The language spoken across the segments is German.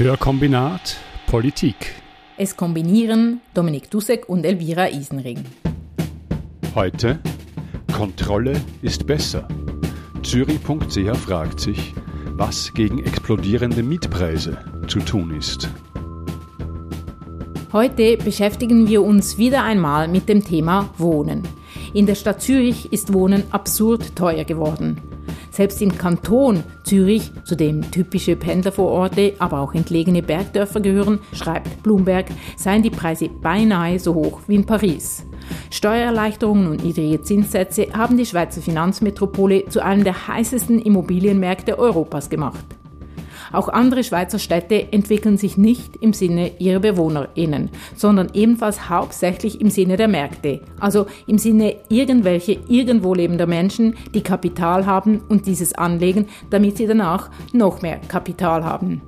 Hörkombinat Politik. Es kombinieren Dominik Dussek und Elvira Isenring. Heute Kontrolle ist besser. Zürich.ch fragt sich, was gegen explodierende Mietpreise zu tun ist. Heute beschäftigen wir uns wieder einmal mit dem Thema Wohnen. In der Stadt Zürich ist Wohnen absurd teuer geworden. Selbst im Kanton Zürich, zu dem typische Pendlervororte, aber auch entlegene Bergdörfer gehören, schreibt Bloomberg, seien die Preise beinahe so hoch wie in Paris. Steuererleichterungen und niedrige Zinssätze haben die Schweizer Finanzmetropole zu einem der heißesten Immobilienmärkte Europas gemacht. Auch andere Schweizer Städte entwickeln sich nicht im Sinne ihrer BewohnerInnen, sondern ebenfalls hauptsächlich im Sinne der Märkte, also im Sinne irgendwelche irgendwo lebender Menschen, die Kapital haben und dieses anlegen, damit sie danach noch mehr Kapital haben.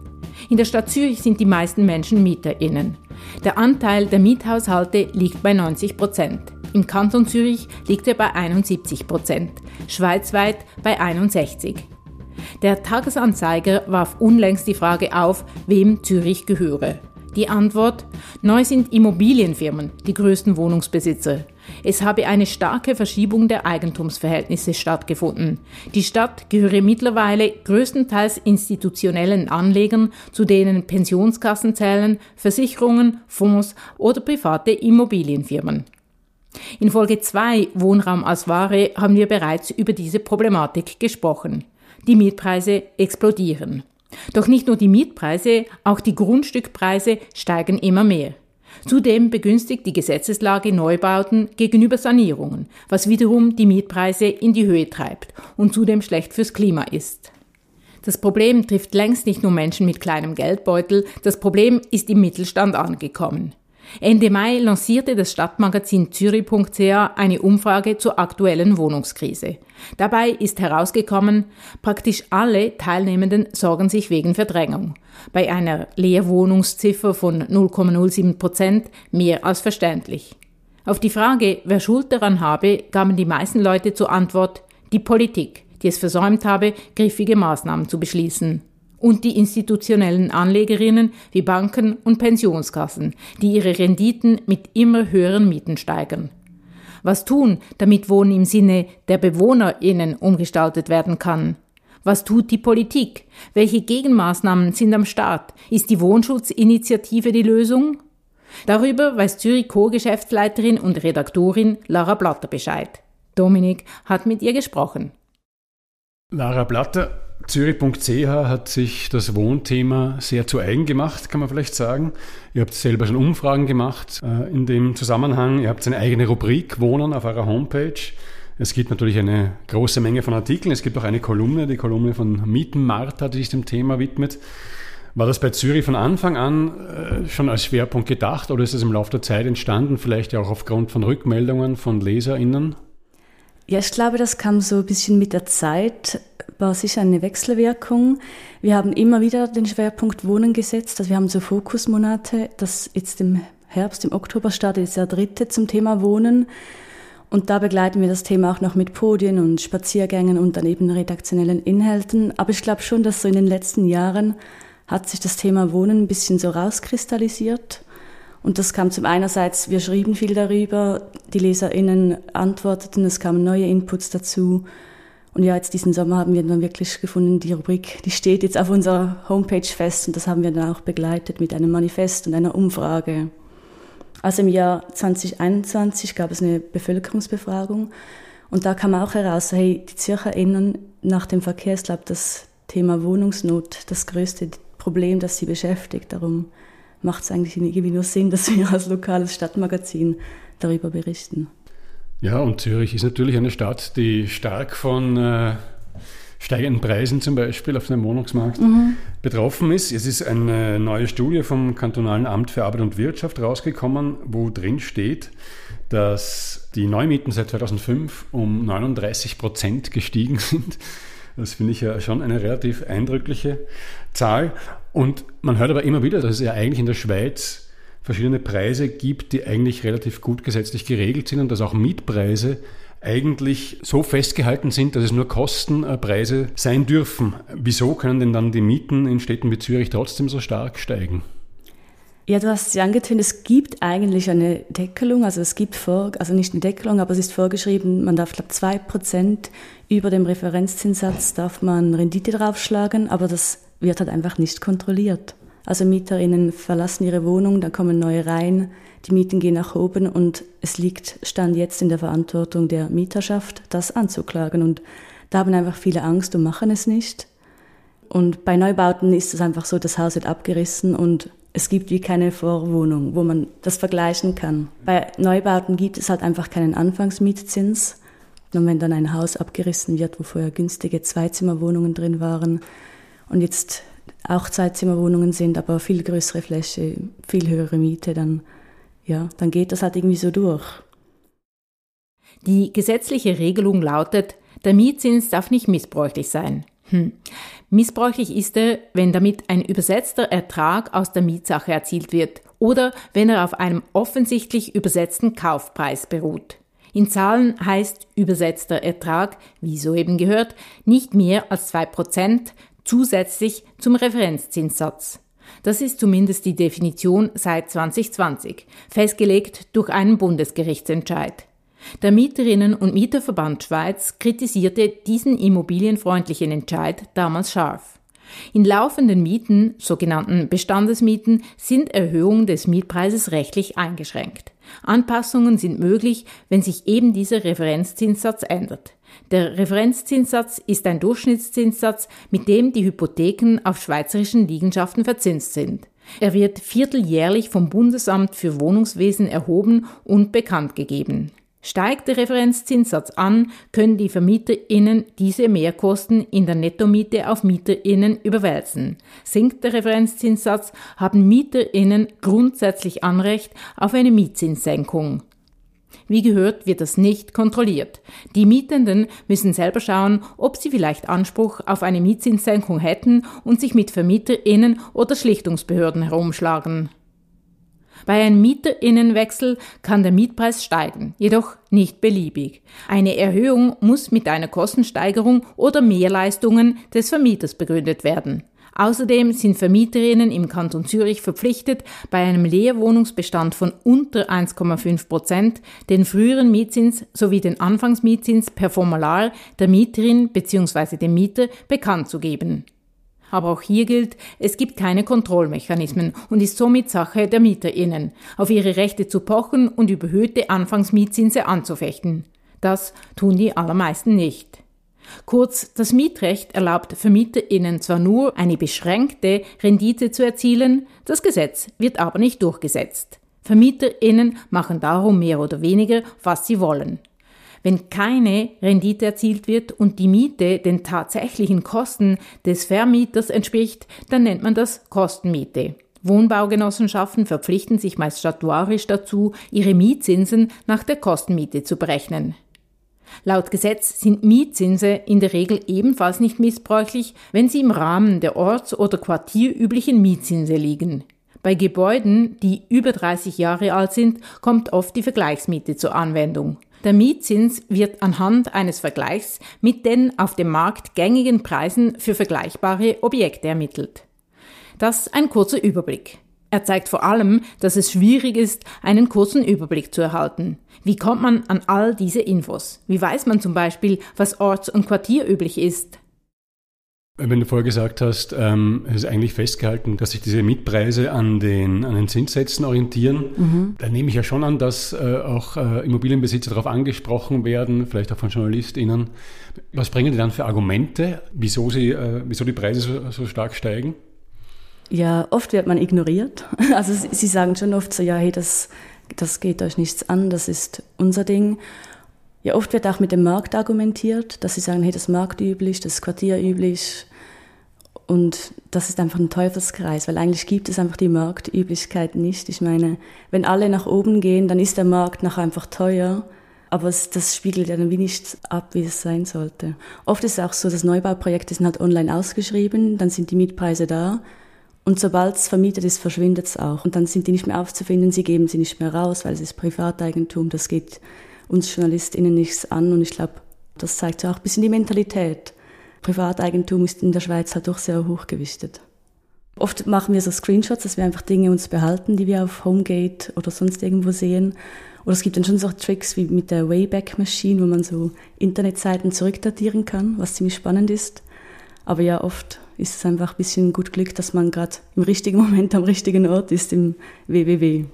In der Stadt Zürich sind die meisten Menschen MieterInnen. Der Anteil der Miethaushalte liegt bei 90 Prozent. Im Kanton Zürich liegt er bei 71 Prozent, schweizweit bei 61. Der Tagesanzeiger warf unlängst die Frage auf, wem Zürich gehöre. Die Antwort, neu sind Immobilienfirmen die größten Wohnungsbesitzer. Es habe eine starke Verschiebung der Eigentumsverhältnisse stattgefunden. Die Stadt gehöre mittlerweile größtenteils institutionellen Anlegern, zu denen Pensionskassen zählen, Versicherungen, Fonds oder private Immobilienfirmen. In Folge 2 Wohnraum als Ware haben wir bereits über diese Problematik gesprochen. Die Mietpreise explodieren. Doch nicht nur die Mietpreise, auch die Grundstückpreise steigen immer mehr. Zudem begünstigt die Gesetzeslage Neubauten gegenüber Sanierungen, was wiederum die Mietpreise in die Höhe treibt und zudem schlecht fürs Klima ist. Das Problem trifft längst nicht nur Menschen mit kleinem Geldbeutel, das Problem ist im Mittelstand angekommen. Ende Mai lancierte das Stadtmagazin Zürich.ch eine Umfrage zur aktuellen Wohnungskrise. Dabei ist herausgekommen, praktisch alle Teilnehmenden sorgen sich wegen Verdrängung. Bei einer Leerwohnungsziffer von 0,07 Prozent mehr als verständlich. Auf die Frage, wer Schuld daran habe, gaben die meisten Leute zur Antwort, die Politik, die es versäumt habe, griffige Maßnahmen zu beschließen und die institutionellen Anlegerinnen wie Banken und Pensionskassen, die ihre Renditen mit immer höheren Mieten steigern. Was tun, damit Wohnen im Sinne der BewohnerInnen umgestaltet werden kann? Was tut die Politik? Welche Gegenmaßnahmen sind am Start? Ist die Wohnschutzinitiative die Lösung? Darüber weiß Zürich Co-Geschäftsleiterin und Redaktorin Lara Blatter Bescheid. Dominik hat mit ihr gesprochen. Lara Blatter, Zürich.ch hat sich das Wohnthema sehr zu eigen gemacht, kann man vielleicht sagen. Ihr habt selber schon Umfragen gemacht äh, in dem Zusammenhang. Ihr habt eine eigene Rubrik Wohnen auf eurer Homepage. Es gibt natürlich eine große Menge von Artikeln. Es gibt auch eine Kolumne, die Kolumne von Mietenmarta, die sich dem Thema widmet. War das bei Zürich von Anfang an äh, schon als Schwerpunkt gedacht oder ist es im Laufe der Zeit entstanden, vielleicht auch aufgrund von Rückmeldungen von LeserInnen? Ja, ich glaube, das kam so ein bisschen mit der Zeit war sicher eine Wechselwirkung. Wir haben immer wieder den Schwerpunkt Wohnen gesetzt. Also wir haben so Fokusmonate, das jetzt im Herbst, im Oktober startet jetzt der dritte zum Thema Wohnen. Und da begleiten wir das Thema auch noch mit Podien und Spaziergängen und daneben redaktionellen Inhalten. Aber ich glaube schon, dass so in den letzten Jahren hat sich das Thema Wohnen ein bisschen so rauskristallisiert. Und das kam zum einerseits, wir schrieben viel darüber, die LeserInnen antworteten, es kamen neue Inputs dazu. Und ja, jetzt diesen Sommer haben wir dann wirklich gefunden, die Rubrik, die steht jetzt auf unserer Homepage fest und das haben wir dann auch begleitet mit einem Manifest und einer Umfrage. Also im Jahr 2021 gab es eine Bevölkerungsbefragung und da kam auch heraus, hey, die ZürcherInnen nach dem Verkehrslab das Thema Wohnungsnot das größte Problem, das sie beschäftigt. Darum macht es eigentlich irgendwie nur Sinn, dass wir als lokales Stadtmagazin darüber berichten. Ja, und Zürich ist natürlich eine Stadt, die stark von äh, steigenden Preisen zum Beispiel auf dem Wohnungsmarkt mhm. betroffen ist. Es ist eine neue Studie vom Kantonalen Amt für Arbeit und Wirtschaft rausgekommen, wo drin steht, dass die Neumieten seit 2005 um 39 Prozent gestiegen sind. Das finde ich ja schon eine relativ eindrückliche Zahl. Und man hört aber immer wieder, dass es ja eigentlich in der Schweiz verschiedene Preise gibt, die eigentlich relativ gut gesetzlich geregelt sind und dass auch Mietpreise eigentlich so festgehalten sind, dass es nur Kostenpreise sein dürfen. Wieso können denn dann die Mieten in Städten wie Zürich trotzdem so stark steigen? Ja, du hast es ja angetönt, es gibt eigentlich eine Deckelung, also es gibt vor, also nicht eine Deckelung, aber es ist vorgeschrieben, man darf, glaube zwei Prozent über dem Referenzzinssatz darf man Rendite draufschlagen, aber das wird halt einfach nicht kontrolliert. Also MieterInnen verlassen ihre Wohnung, dann kommen neue rein, die Mieten gehen nach oben und es liegt, stand jetzt in der Verantwortung der Mieterschaft, das anzuklagen. Und da haben einfach viele Angst und machen es nicht. Und bei Neubauten ist es einfach so, das Haus wird abgerissen und es gibt wie keine Vorwohnung, wo man das vergleichen kann. Bei Neubauten gibt es halt einfach keinen Anfangsmietzins. Und wenn dann ein Haus abgerissen wird, wo vorher günstige Zweizimmerwohnungen drin waren und jetzt auch Zweizimmerwohnungen sind, aber viel größere Fläche, viel höhere Miete, dann, ja, dann geht das halt irgendwie so durch. Die gesetzliche Regelung lautet, der Mietzins darf nicht missbräuchlich sein. Hm. Missbräuchlich ist er, wenn damit ein übersetzter Ertrag aus der Mietsache erzielt wird oder wenn er auf einem offensichtlich übersetzten Kaufpreis beruht. In Zahlen heißt übersetzter Ertrag, wie soeben gehört, nicht mehr als zwei Prozent zusätzlich zum Referenzzinssatz. Das ist zumindest die Definition seit 2020, festgelegt durch einen Bundesgerichtsentscheid. Der Mieterinnen- und Mieterverband Schweiz kritisierte diesen immobilienfreundlichen Entscheid damals scharf. In laufenden Mieten, sogenannten Bestandesmieten, sind Erhöhungen des Mietpreises rechtlich eingeschränkt. Anpassungen sind möglich, wenn sich eben dieser Referenzzinssatz ändert. Der Referenzzinssatz ist ein Durchschnittszinssatz, mit dem die Hypotheken auf schweizerischen Liegenschaften verzinst sind. Er wird vierteljährlich vom Bundesamt für Wohnungswesen erhoben und bekannt gegeben. Steigt der Referenzzinssatz an, können die VermieterInnen diese Mehrkosten in der Nettomiete auf MieterInnen überwälzen. Sinkt der Referenzzinssatz, haben MieterInnen grundsätzlich Anrecht auf eine Mietzinssenkung. Wie gehört, wird das nicht kontrolliert. Die Mietenden müssen selber schauen, ob sie vielleicht Anspruch auf eine Mietzinssenkung hätten und sich mit VermieterInnen oder Schlichtungsbehörden herumschlagen. Bei einem Mieterinnenwechsel kann der Mietpreis steigen, jedoch nicht beliebig. Eine Erhöhung muss mit einer Kostensteigerung oder Mehrleistungen des Vermieters begründet werden. Außerdem sind Vermieterinnen im Kanton Zürich verpflichtet, bei einem Leerwohnungsbestand von unter 1,5 Prozent den früheren Mietzins sowie den Anfangsmietzins per Formular der Mieterin bzw. dem Mieter bekannt zu geben. Aber auch hier gilt, es gibt keine Kontrollmechanismen und ist somit Sache der MieterInnen, auf ihre Rechte zu pochen und überhöhte Anfangsmietzinse anzufechten. Das tun die allermeisten nicht. Kurz, das Mietrecht erlaubt VermieterInnen zwar nur eine beschränkte Rendite zu erzielen, das Gesetz wird aber nicht durchgesetzt. VermieterInnen machen darum mehr oder weniger, was sie wollen. Wenn keine Rendite erzielt wird und die Miete den tatsächlichen Kosten des Vermieters entspricht, dann nennt man das Kostenmiete. Wohnbaugenossenschaften verpflichten sich meist statuarisch dazu, ihre Mietzinsen nach der Kostenmiete zu berechnen. Laut Gesetz sind Mietzinse in der Regel ebenfalls nicht missbräuchlich, wenn sie im Rahmen der orts- oder quartierüblichen Mietzinse liegen. Bei Gebäuden, die über 30 Jahre alt sind, kommt oft die Vergleichsmiete zur Anwendung. Der Mietzins wird anhand eines Vergleichs mit den auf dem Markt gängigen Preisen für vergleichbare Objekte ermittelt. Das ein kurzer Überblick. Er zeigt vor allem, dass es schwierig ist, einen kurzen Überblick zu erhalten. Wie kommt man an all diese Infos? Wie weiß man zum Beispiel, was orts- und quartierüblich ist? Wenn du vorher gesagt hast, ähm, es ist eigentlich festgehalten, dass sich diese Mietpreise an den, an den Zinssätzen orientieren, mhm. dann nehme ich ja schon an, dass äh, auch äh, Immobilienbesitzer darauf angesprochen werden, vielleicht auch von JournalistInnen. Was bringen die dann für Argumente, wieso, sie, äh, wieso die Preise so, so stark steigen? Ja, oft wird man ignoriert. Also sie sagen schon oft so, ja, hey, das, das geht euch nichts an, das ist unser Ding. Ja, oft wird auch mit dem Markt argumentiert, dass sie sagen, hey, das ist marktüblich, das ist quartierüblich. Und das ist einfach ein Teufelskreis, weil eigentlich gibt es einfach die Marktüblichkeit nicht. Ich meine, wenn alle nach oben gehen, dann ist der Markt nachher einfach teuer. Aber es, das spiegelt ja dann wie nicht ab, wie es sein sollte. Oft ist es auch so, dass Neubauprojekte sind halt online ausgeschrieben, dann sind die Mietpreise da. Und sobald es vermietet ist, verschwindet es auch. Und dann sind die nicht mehr aufzufinden, sie geben sie nicht mehr raus, weil es ist Privateigentum, das geht uns JournalistInnen nichts an und ich glaube, das zeigt ja auch ein bisschen die Mentalität. Privateigentum ist in der Schweiz halt doch sehr hochgewichtet. Oft machen wir so Screenshots, dass wir einfach Dinge uns behalten, die wir auf Homegate oder sonst irgendwo sehen. Oder es gibt dann schon so Tricks wie mit der Wayback Machine, wo man so Internetseiten zurückdatieren kann, was ziemlich spannend ist. Aber ja, oft ist es einfach ein bisschen gut Glück, dass man gerade im richtigen Moment am richtigen Ort ist im WWW.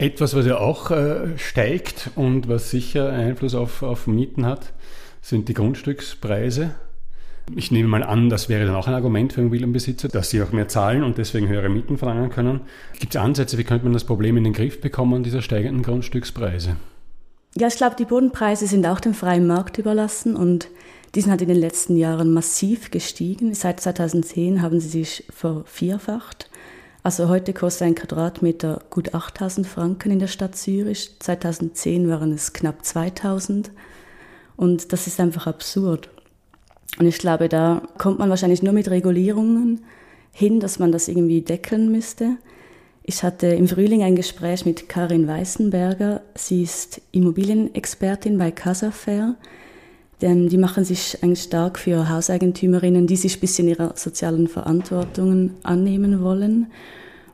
Etwas, was ja auch äh, steigt und was sicher Einfluss auf, auf Mieten hat, sind die Grundstückspreise. Ich nehme mal an, das wäre dann auch ein Argument für Immobilienbesitzer, dass sie auch mehr zahlen und deswegen höhere Mieten verlangen können. Gibt es Ansätze, wie könnte man das Problem in den Griff bekommen, dieser steigenden Grundstückspreise? Ja, ich glaube, die Bodenpreise sind auch dem freien Markt überlassen und die sind halt in den letzten Jahren massiv gestiegen. Seit 2010 haben sie sich vervierfacht. Also heute kostet ein Quadratmeter gut 8000 Franken in der Stadt Zürich. 2010 waren es knapp 2000. Und das ist einfach absurd. Und ich glaube, da kommt man wahrscheinlich nur mit Regulierungen hin, dass man das irgendwie deckeln müsste. Ich hatte im Frühling ein Gespräch mit Karin Weißenberger. Sie ist Immobilienexpertin bei Casafair. Denn die machen sich eigentlich stark für Hauseigentümerinnen, die sich ein bisschen ihrer sozialen Verantwortungen annehmen wollen.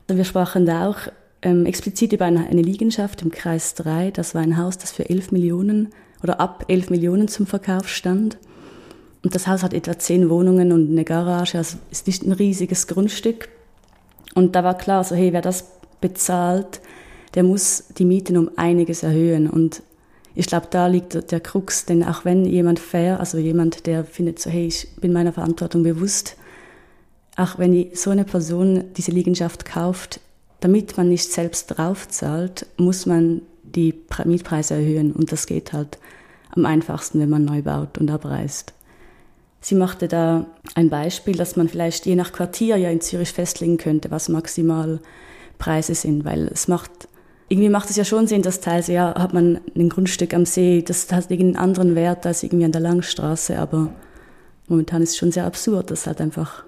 Wir sprachen da auch ähm, explizit über eine, eine Liegenschaft im Kreis 3. Das war ein Haus, das für 11 Millionen oder ab 11 Millionen zum Verkauf stand. Und das Haus hat etwa zehn Wohnungen und eine Garage, also ist nicht ein riesiges Grundstück. Und da war klar, so hey, wer das bezahlt, der muss die Mieten um einiges erhöhen. Und ich glaube, da liegt der Krux, denn auch wenn jemand fair, also jemand, der findet so, hey, ich bin meiner Verantwortung bewusst, auch wenn so eine Person diese Liegenschaft kauft, damit man nicht selbst draufzahlt, muss man die Mietpreise erhöhen und das geht halt am einfachsten, wenn man neu baut und abreißt. Sie machte da ein Beispiel, dass man vielleicht je nach Quartier ja in Zürich festlegen könnte, was maximal Preise sind, weil es macht, irgendwie macht es ja schon Sinn, dass teils, ja, hat man ein Grundstück am See, das hat irgendeinen anderen Wert als irgendwie an der Langstraße, aber momentan ist es schon sehr absurd, dass halt einfach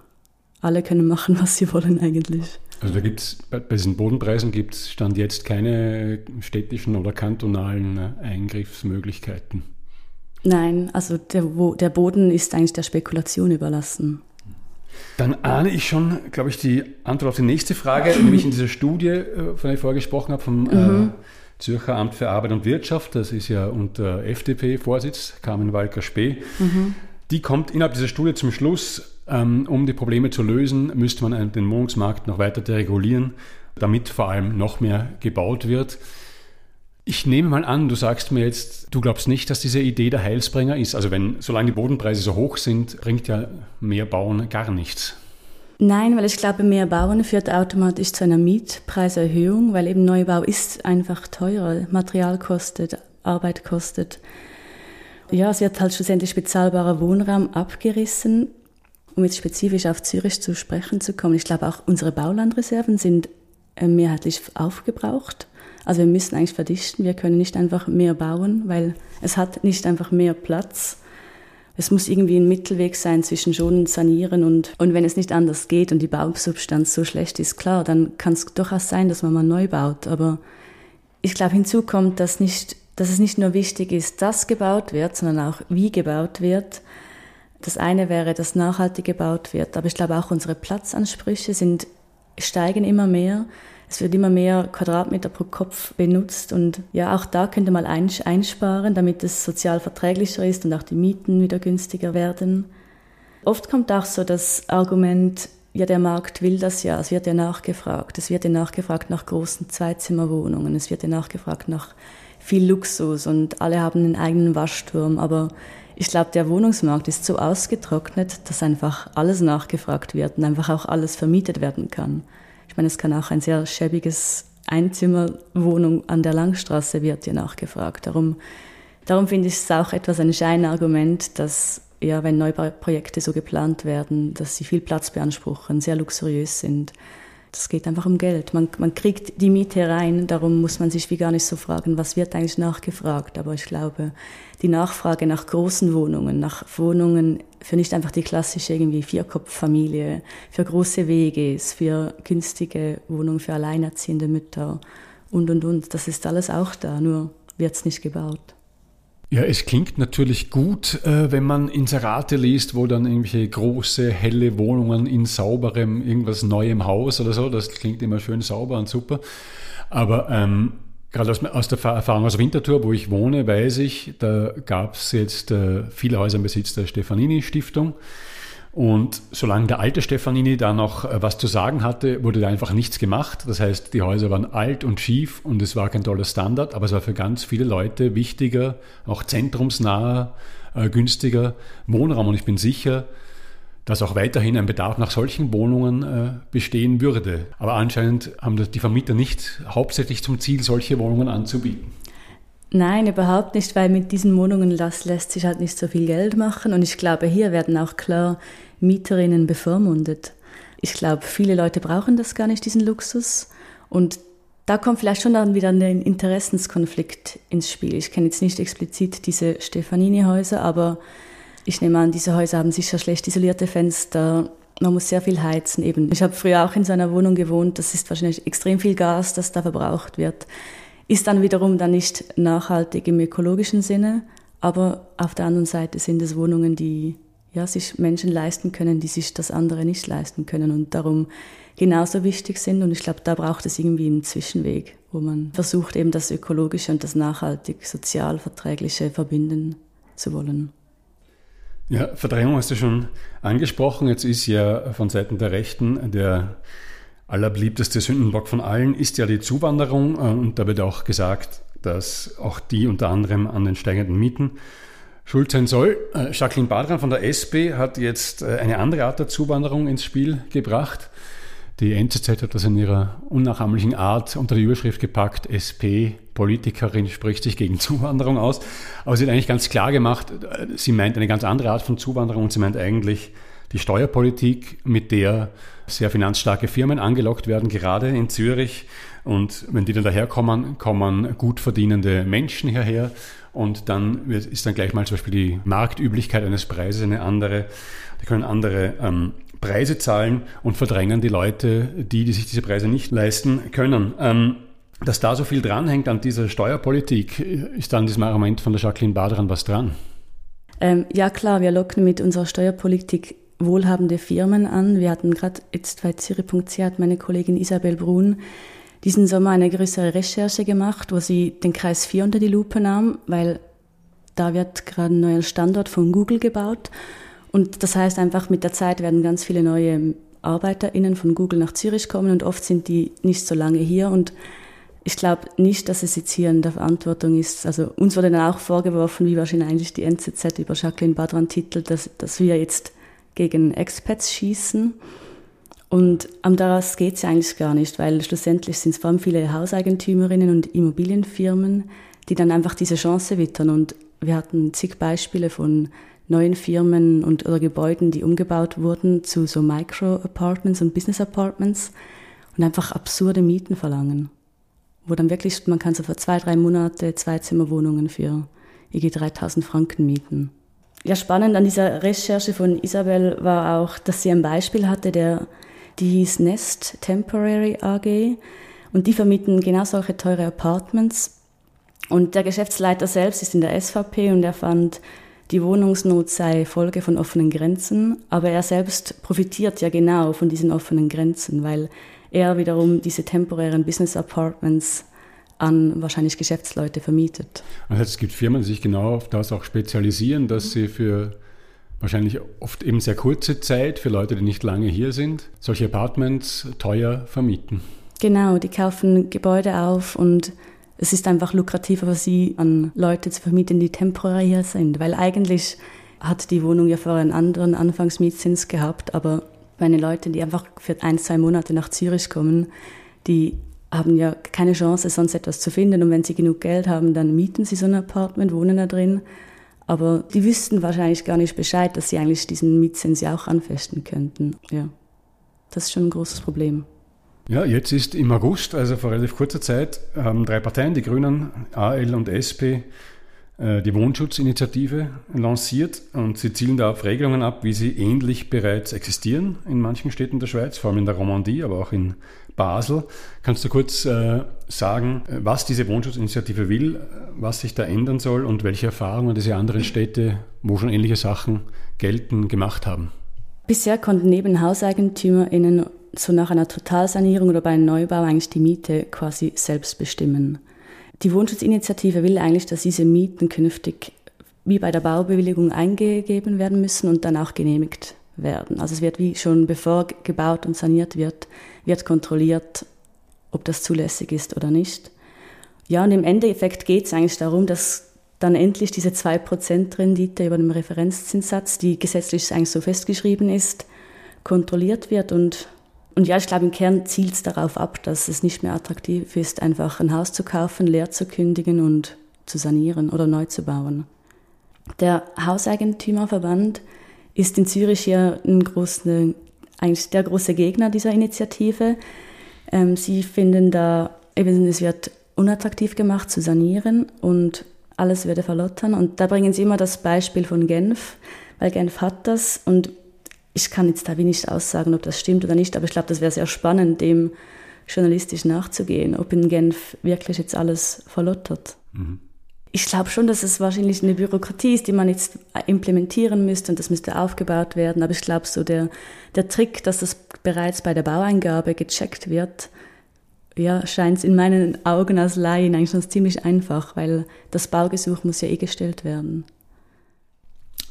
alle können machen, was sie wollen eigentlich. Also da gibt es bei diesen Bodenpreisen gibt es Stand jetzt keine städtischen oder kantonalen Eingriffsmöglichkeiten. Nein, also der, der Boden ist eigentlich der Spekulation überlassen. Dann ahne ich schon, glaube ich, die Antwort auf die nächste Frage, nämlich in dieser Studie, äh, von der ich vorher gesprochen habe, vom äh, mhm. äh, Zürcher Amt für Arbeit und Wirtschaft, das ist ja unter FDP-Vorsitz, Carmen Walker-Spee. Mhm. Die kommt innerhalb dieser Studie zum Schluss, ähm, um die Probleme zu lösen, müsste man den Wohnungsmarkt noch weiter deregulieren, damit vor allem noch mehr gebaut wird. Ich nehme mal an, du sagst mir jetzt, du glaubst nicht, dass diese Idee der Heilsbringer ist. Also wenn, solange die Bodenpreise so hoch sind, bringt ja mehr Bauen gar nichts. Nein, weil ich glaube, mehr Bauen führt automatisch zu einer Mietpreiserhöhung, weil eben Neubau ist einfach teurer. Material kostet, Arbeit kostet. Ja, es wird halt schlussendlich bezahlbarer Wohnraum abgerissen. Um jetzt spezifisch auf Zürich zu sprechen zu kommen, ich glaube auch unsere Baulandreserven sind äh, mehrheitlich aufgebraucht. Also wir müssen eigentlich verdichten. Wir können nicht einfach mehr bauen, weil es hat nicht einfach mehr Platz. Es muss irgendwie ein Mittelweg sein zwischen schonen, sanieren und, und wenn es nicht anders geht und die Bausubstanz so schlecht ist, klar, dann kann es durchaus sein, dass man mal neu baut. Aber ich glaube, hinzu kommt, dass, nicht, dass es nicht nur wichtig ist, dass gebaut wird, sondern auch wie gebaut wird. Das eine wäre, dass nachhaltig gebaut wird. Aber ich glaube auch unsere Platzansprüche sind, steigen immer mehr. Es wird immer mehr Quadratmeter pro Kopf benutzt und ja, auch da könnte man einsparen, damit es sozial verträglicher ist und auch die Mieten wieder günstiger werden. Oft kommt auch so das Argument, ja, der Markt will das ja, es wird ja nachgefragt. Es wird ja nachgefragt nach großen Zweizimmerwohnungen, es wird ja nachgefragt nach viel Luxus und alle haben einen eigenen Waschturm, aber ich glaube, der Wohnungsmarkt ist so ausgetrocknet, dass einfach alles nachgefragt wird und einfach auch alles vermietet werden kann. Meine, es kann auch ein sehr schäbiges Einzimmerwohnung an der Langstraße wird ja nachgefragt. Darum, darum finde ich es auch etwas ein Scheinargument, dass ja, wenn Neubauprojekte so geplant werden, dass sie viel Platz beanspruchen, sehr luxuriös sind. Das geht einfach um Geld. Man, man kriegt die Miete rein, darum muss man sich wie gar nicht so fragen, was wird eigentlich nachgefragt. Aber ich glaube, die Nachfrage nach großen Wohnungen, nach Wohnungen für nicht einfach die klassische irgendwie Vierkopffamilie, für große WGs, für günstige Wohnungen für alleinerziehende Mütter und, und, und. Das ist alles auch da, nur wird es nicht gebaut. Ja, es klingt natürlich gut, äh, wenn man Inserate liest, wo dann irgendwelche große, helle Wohnungen in sauberem, irgendwas neuem Haus oder so, das klingt immer schön sauber und super. Aber ähm, gerade aus, aus, der Erfahrung aus Winterthur, wo ich wohne, weiß ich, da gab es jetzt äh, viele Häuser im Besitz der Stefanini-Stiftung. Und solange der alte Stefanini da noch äh, was zu sagen hatte, wurde da einfach nichts gemacht. Das heißt, die Häuser waren alt und schief und es war kein toller Standard, aber es war für ganz viele Leute wichtiger, auch zentrumsnaher, äh, günstiger Wohnraum. Und ich bin sicher, dass auch weiterhin ein Bedarf nach solchen Wohnungen äh, bestehen würde. Aber anscheinend haben die Vermieter nicht hauptsächlich zum Ziel, solche Wohnungen anzubieten. Nein, überhaupt nicht, weil mit diesen Wohnungen lässt, lässt sich halt nicht so viel Geld machen. Und ich glaube, hier werden auch klar Mieterinnen bevormundet. Ich glaube, viele Leute brauchen das gar nicht, diesen Luxus. Und da kommt vielleicht schon dann wieder ein Interessenskonflikt ins Spiel. Ich kenne jetzt nicht explizit diese Stefanini-Häuser, aber ich nehme an, diese Häuser haben sicher schlecht isolierte Fenster. Man muss sehr viel heizen eben. Ich habe früher auch in so einer Wohnung gewohnt. Das ist wahrscheinlich extrem viel Gas, das da verbraucht wird ist dann wiederum dann nicht nachhaltig im ökologischen Sinne, aber auf der anderen Seite sind es Wohnungen, die ja, sich Menschen leisten können, die sich das andere nicht leisten können und darum genauso wichtig sind. Und ich glaube, da braucht es irgendwie einen Zwischenweg, wo man versucht, eben das Ökologische und das nachhaltig Sozialverträgliche verbinden zu wollen. Ja, Verdrängung hast du schon angesprochen. Jetzt ist ja von Seiten der Rechten der allerbeliebteste Sündenbock von allen ist ja die Zuwanderung äh, und da wird auch gesagt, dass auch die unter anderem an den steigenden Mieten schuld sein soll. Äh, Jacqueline Badran von der SP hat jetzt äh, eine andere Art der Zuwanderung ins Spiel gebracht. Die NZZ hat das in ihrer unnachahmlichen Art unter die Überschrift gepackt, SP-Politikerin spricht sich gegen Zuwanderung aus. Aber sie hat eigentlich ganz klar gemacht, sie meint eine ganz andere Art von Zuwanderung und sie meint eigentlich die Steuerpolitik, mit der sehr finanzstarke Firmen angelockt werden, gerade in Zürich. Und wenn die dann daherkommen, kommen gut verdienende Menschen hierher. Und dann ist dann gleich mal zum Beispiel die Marktüblichkeit eines Preises eine andere. Die können andere ähm, Preise zahlen und verdrängen die Leute, die, die sich diese Preise nicht leisten können. Ähm, dass da so viel dranhängt an dieser Steuerpolitik, ist da an diesem Argument von der Jacqueline Badran was dran? Ähm, ja klar, wir locken mit unserer Steuerpolitik wohlhabende Firmen an. Wir hatten gerade jetzt bei Ziri.ch hat meine Kollegin Isabel Brun diesen Sommer eine größere Recherche gemacht, wo sie den Kreis 4 unter die Lupe nahm, weil da wird gerade ein neuer Standort von Google gebaut. Und das heißt einfach, mit der Zeit werden ganz viele neue ArbeiterInnen von Google nach Zürich kommen und oft sind die nicht so lange hier und ich glaube nicht, dass es jetzt hier in der Verantwortung ist. Also uns wurde dann auch vorgeworfen, wie wahrscheinlich die NZZ über Jacqueline Badran titelt, dass, dass wir jetzt gegen Expats schießen. Und am daraus geht es ja eigentlich gar nicht, weil schlussendlich sind es vor allem viele Hauseigentümerinnen und Immobilienfirmen, die dann einfach diese Chance wittern. Und wir hatten zig Beispiele von neuen Firmen und oder Gebäuden, die umgebaut wurden zu so Micro-Apartments und Business-Apartments und einfach absurde Mieten verlangen. Wo dann wirklich, man kann so für zwei, drei Monate zwei Zimmerwohnungen für IG 3000 Franken mieten. Ja, spannend an dieser Recherche von Isabel war auch, dass sie ein Beispiel hatte, der, die hieß Nest Temporary AG und die vermieten genau solche teure Apartments. Und der Geschäftsleiter selbst ist in der SVP und er fand, die Wohnungsnot sei Folge von offenen Grenzen, aber er selbst profitiert ja genau von diesen offenen Grenzen, weil er wiederum diese temporären Business Apartments an wahrscheinlich Geschäftsleute vermietet. Also es gibt Firmen, die sich genau auf das auch spezialisieren, dass sie für wahrscheinlich oft eben sehr kurze Zeit für Leute, die nicht lange hier sind, solche Apartments teuer vermieten. Genau, die kaufen Gebäude auf und es ist einfach lukrativer für sie, an Leute zu vermieten, die temporär hier sind, weil eigentlich hat die Wohnung ja vorher einen anderen Anfangsmietzins gehabt, aber meine Leute, die einfach für ein, zwei Monate nach Zürich kommen, die haben ja keine Chance, sonst etwas zu finden. Und wenn sie genug Geld haben, dann mieten sie so ein Apartment, wohnen da drin. Aber die wüssten wahrscheinlich gar nicht Bescheid, dass sie eigentlich diesen Mietzins ja auch anfechten könnten. Ja, das ist schon ein großes Problem. Ja, jetzt ist im August, also vor relativ kurzer Zeit, haben drei Parteien, die Grünen, AL und SP, äh, die Wohnschutzinitiative lanciert und sie zielen da auf Regelungen ab, wie sie ähnlich bereits existieren in manchen Städten der Schweiz, vor allem in der Romandie, aber auch in Basel. Kannst du kurz äh, sagen, was diese Wohnschutzinitiative will, was sich da ändern soll und welche Erfahrungen diese anderen Städte, wo schon ähnliche Sachen gelten, gemacht haben? Bisher konnten neben HauseigentümerInnen so nach einer Totalsanierung oder bei einem Neubau eigentlich die Miete quasi selbst bestimmen. Die Wohnschutzinitiative will eigentlich, dass diese Mieten künftig wie bei der Baubewilligung eingegeben werden müssen und dann auch genehmigt werden. Also es wird wie schon bevor gebaut und saniert wird, wird kontrolliert, ob das zulässig ist oder nicht. Ja, und im Endeffekt geht es eigentlich darum, dass dann endlich diese 2% Rendite über dem Referenzzinssatz, die gesetzlich eigentlich so festgeschrieben ist, kontrolliert wird und und ja, ich glaube, im Kern zielt es darauf ab, dass es nicht mehr attraktiv ist, einfach ein Haus zu kaufen, leer zu kündigen und zu sanieren oder neu zu bauen. Der Hauseigentümerverband ist in Zürich ja ein große, eigentlich der große Gegner dieser Initiative. Ähm, sie finden da, eben, es wird unattraktiv gemacht zu sanieren und alles würde verlottern. Und da bringen sie immer das Beispiel von Genf, weil Genf hat das und ich kann jetzt da wie nicht aussagen, ob das stimmt oder nicht, aber ich glaube, das wäre sehr spannend, dem journalistisch nachzugehen, ob in Genf wirklich jetzt alles verlottert. Mhm. Ich glaube schon, dass es wahrscheinlich eine Bürokratie ist, die man jetzt implementieren müsste und das müsste aufgebaut werden. Aber ich glaube, so der, der Trick, dass das bereits bei der Baueingabe gecheckt wird, ja, scheint in meinen Augen als Laien eigentlich schon ziemlich einfach, weil das Baugesuch muss ja eh gestellt werden.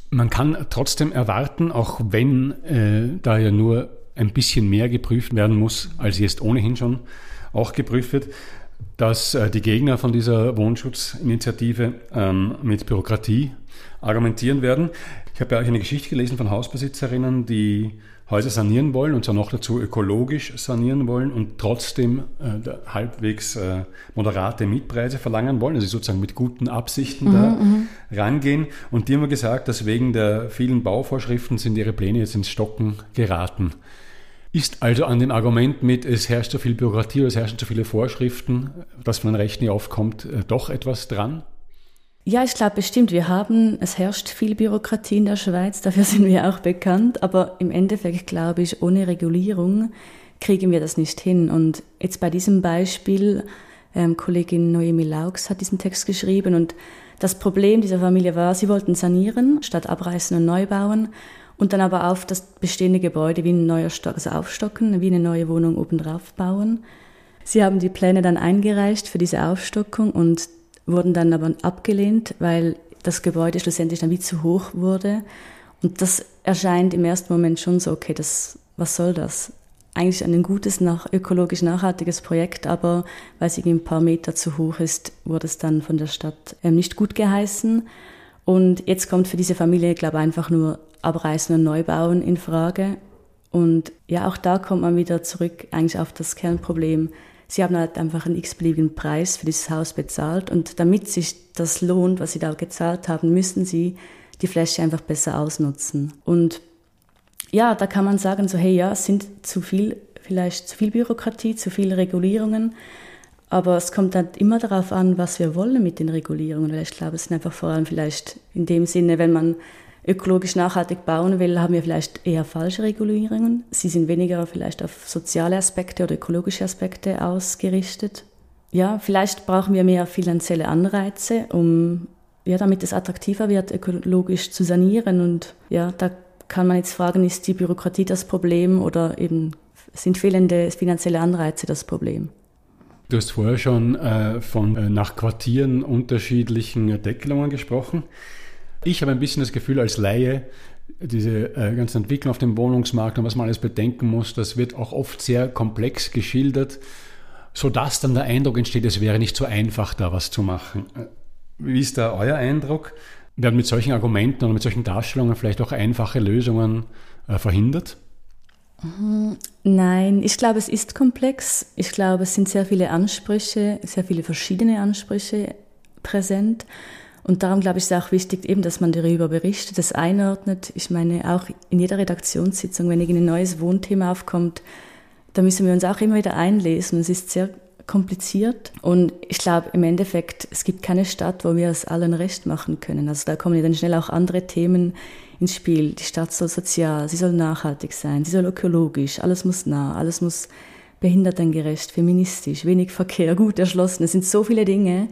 Man kann trotzdem erwarten, auch wenn äh, da ja nur ein bisschen mehr geprüft werden muss, als jetzt ohnehin schon auch geprüft wird, dass äh, die Gegner von dieser Wohnschutzinitiative ähm, mit Bürokratie argumentieren werden. Ich habe ja auch eine Geschichte gelesen von Hausbesitzerinnen, die Häuser sanieren wollen und zwar noch dazu ökologisch sanieren wollen und trotzdem äh, halbwegs äh, moderate Mietpreise verlangen wollen, also sozusagen mit guten Absichten mhm, da mhm. rangehen. Und die haben gesagt, dass wegen der vielen Bauvorschriften sind ihre Pläne jetzt ins Stocken geraten. Ist also an dem Argument mit, es herrscht so viel Bürokratie oder es herrschen so viele Vorschriften, das von den Rechten nie aufkommt, äh, doch etwas dran? Ja, ich glaube bestimmt, wir haben, es herrscht viel Bürokratie in der Schweiz, dafür sind wir auch bekannt, aber im Endeffekt glaube ich, ohne Regulierung kriegen wir das nicht hin. Und jetzt bei diesem Beispiel, ähm, Kollegin Noemi Laux hat diesen Text geschrieben. Und das Problem dieser Familie war, sie wollten sanieren, statt abreißen und neu bauen. Und dann aber auf das bestehende Gebäude wie ein neuer Stock, also aufstocken, wie eine neue Wohnung obendrauf bauen. Sie haben die Pläne dann eingereicht für diese Aufstockung und wurden dann aber abgelehnt, weil das Gebäude schlussendlich dann wie zu hoch wurde. Und das erscheint im ersten Moment schon so, okay, das, was soll das? Eigentlich ein gutes, nach, ökologisch nachhaltiges Projekt, aber weil es ein paar Meter zu hoch ist, wurde es dann von der Stadt ähm, nicht gut geheißen. Und jetzt kommt für diese Familie, glaube ich, einfach nur Abreißen und Neubauen in Frage. Und ja, auch da kommt man wieder zurück eigentlich auf das Kernproblem. Sie haben halt einfach einen x-beliebigen Preis für dieses Haus bezahlt und damit sich das lohnt, was sie da gezahlt haben, müssen sie die Fläche einfach besser ausnutzen. Und ja, da kann man sagen, so hey, ja, es sind zu viel, vielleicht zu viel Bürokratie, zu viele Regulierungen, aber es kommt dann immer darauf an, was wir wollen mit den Regulierungen, weil ich glaube, es sind einfach vor allem vielleicht in dem Sinne, wenn man ökologisch nachhaltig bauen will, haben wir vielleicht eher falsche Regulierungen. Sie sind weniger vielleicht auf soziale Aspekte oder ökologische Aspekte ausgerichtet. Ja, vielleicht brauchen wir mehr finanzielle Anreize, um ja, damit es attraktiver wird, ökologisch zu sanieren. Und ja, da kann man jetzt fragen, ist die Bürokratie das Problem oder eben sind fehlende finanzielle Anreize das Problem? Du hast vorher schon äh, von äh, nach Quartieren unterschiedlichen Deckelungen gesprochen. Ich habe ein bisschen das Gefühl als Laie, diese äh, ganze Entwicklung auf dem Wohnungsmarkt und was man alles bedenken muss, das wird auch oft sehr komplex geschildert, sodass dann der Eindruck entsteht, es wäre nicht so einfach, da was zu machen. Äh, wie ist da euer Eindruck? Werden mit solchen Argumenten oder mit solchen Darstellungen vielleicht auch einfache Lösungen äh, verhindert? Nein, ich glaube, es ist komplex. Ich glaube, es sind sehr viele Ansprüche, sehr viele verschiedene Ansprüche präsent. Und darum glaube ich, ist es auch wichtig, eben, dass man darüber berichtet, das einordnet. Ich meine, auch in jeder Redaktionssitzung, wenn ein neues Wohnthema aufkommt, da müssen wir uns auch immer wieder einlesen. Es ist sehr kompliziert. Und ich glaube im Endeffekt, es gibt keine Stadt, wo wir es allen recht machen können. Also da kommen ja dann schnell auch andere Themen ins Spiel. Die Stadt soll sozial, sie soll nachhaltig sein, sie soll ökologisch, alles muss nah, alles muss behindertengerecht, feministisch, wenig Verkehr, gut erschlossen. Es sind so viele Dinge,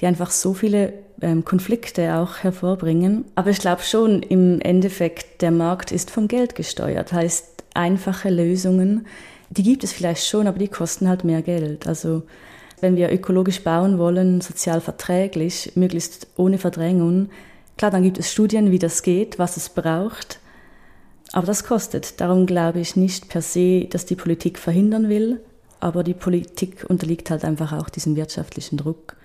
die einfach so viele ähm, Konflikte auch hervorbringen. Aber ich glaube schon, im Endeffekt, der Markt ist vom Geld gesteuert. Heißt, einfache Lösungen, die gibt es vielleicht schon, aber die kosten halt mehr Geld. Also wenn wir ökologisch bauen wollen, sozial verträglich, möglichst ohne Verdrängung, klar, dann gibt es Studien, wie das geht, was es braucht. Aber das kostet. Darum glaube ich nicht per se, dass die Politik verhindern will, aber die Politik unterliegt halt einfach auch diesem wirtschaftlichen Druck.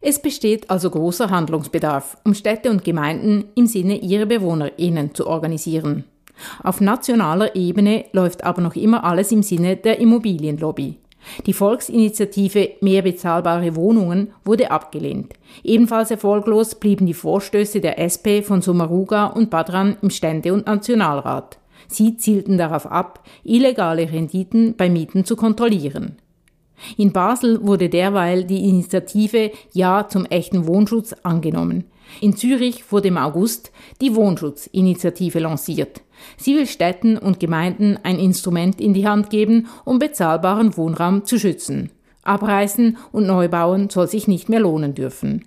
Es besteht also großer Handlungsbedarf, um Städte und Gemeinden im Sinne ihrer BewohnerInnen zu organisieren. Auf nationaler Ebene läuft aber noch immer alles im Sinne der Immobilienlobby. Die Volksinitiative Mehr bezahlbare Wohnungen wurde abgelehnt. Ebenfalls erfolglos blieben die Vorstöße der SP von Sommaruga und Badran im Stände- und Nationalrat. Sie zielten darauf ab, illegale Renditen bei Mieten zu kontrollieren. In Basel wurde derweil die Initiative Ja zum echten Wohnschutz angenommen. In Zürich wurde im August die Wohnschutzinitiative lanciert. Sie will Städten und Gemeinden ein Instrument in die Hand geben, um bezahlbaren Wohnraum zu schützen. Abreißen und Neubauen soll sich nicht mehr lohnen dürfen.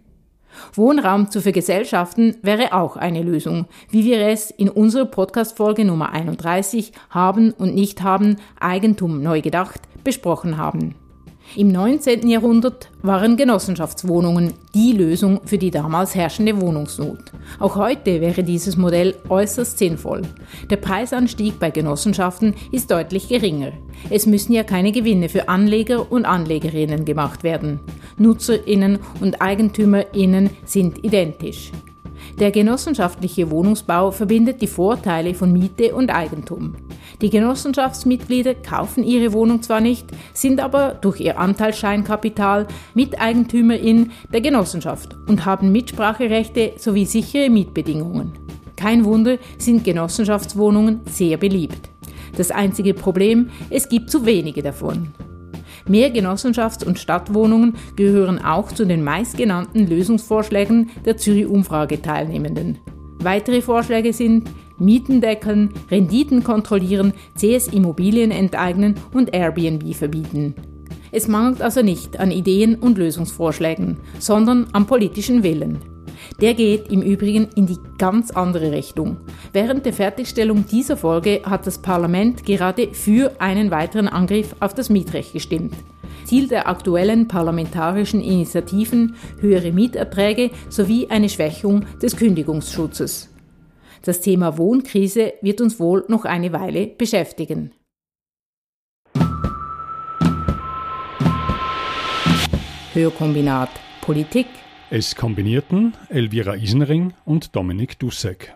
Wohnraum zu vergesellschaften wäre auch eine Lösung, wie wir es in unserer Podcast-Folge Nummer 31 haben und nicht haben, Eigentum neu gedacht, besprochen haben. Im 19. Jahrhundert waren Genossenschaftswohnungen die Lösung für die damals herrschende Wohnungsnot. Auch heute wäre dieses Modell äußerst sinnvoll. Der Preisanstieg bei Genossenschaften ist deutlich geringer. Es müssen ja keine Gewinne für Anleger und Anlegerinnen gemacht werden. Nutzerinnen und Eigentümerinnen sind identisch. Der genossenschaftliche Wohnungsbau verbindet die Vorteile von Miete und Eigentum. Die Genossenschaftsmitglieder kaufen ihre Wohnung zwar nicht, sind aber durch ihr Anteilsscheinkapital Miteigentümerin der Genossenschaft und haben Mitspracherechte sowie sichere Mietbedingungen. Kein Wunder sind Genossenschaftswohnungen sehr beliebt. Das einzige Problem, es gibt zu wenige davon. Mehr Genossenschafts- und Stadtwohnungen gehören auch zu den meistgenannten Lösungsvorschlägen der Zürich-Umfrage-Teilnehmenden. Weitere Vorschläge sind Mieten deckeln, Renditen kontrollieren, CS Immobilien enteignen und Airbnb verbieten. Es mangelt also nicht an Ideen und Lösungsvorschlägen, sondern am politischen Willen. Der geht im Übrigen in die ganz andere Richtung. Während der Fertigstellung dieser Folge hat das Parlament gerade für einen weiteren Angriff auf das Mietrecht gestimmt. Ziel der aktuellen parlamentarischen Initiativen höhere Mieterträge sowie eine Schwächung des Kündigungsschutzes. Das Thema Wohnkrise wird uns wohl noch eine Weile beschäftigen. Hörkombinat Politik. Es kombinierten Elvira Isenring und Dominik Dussek.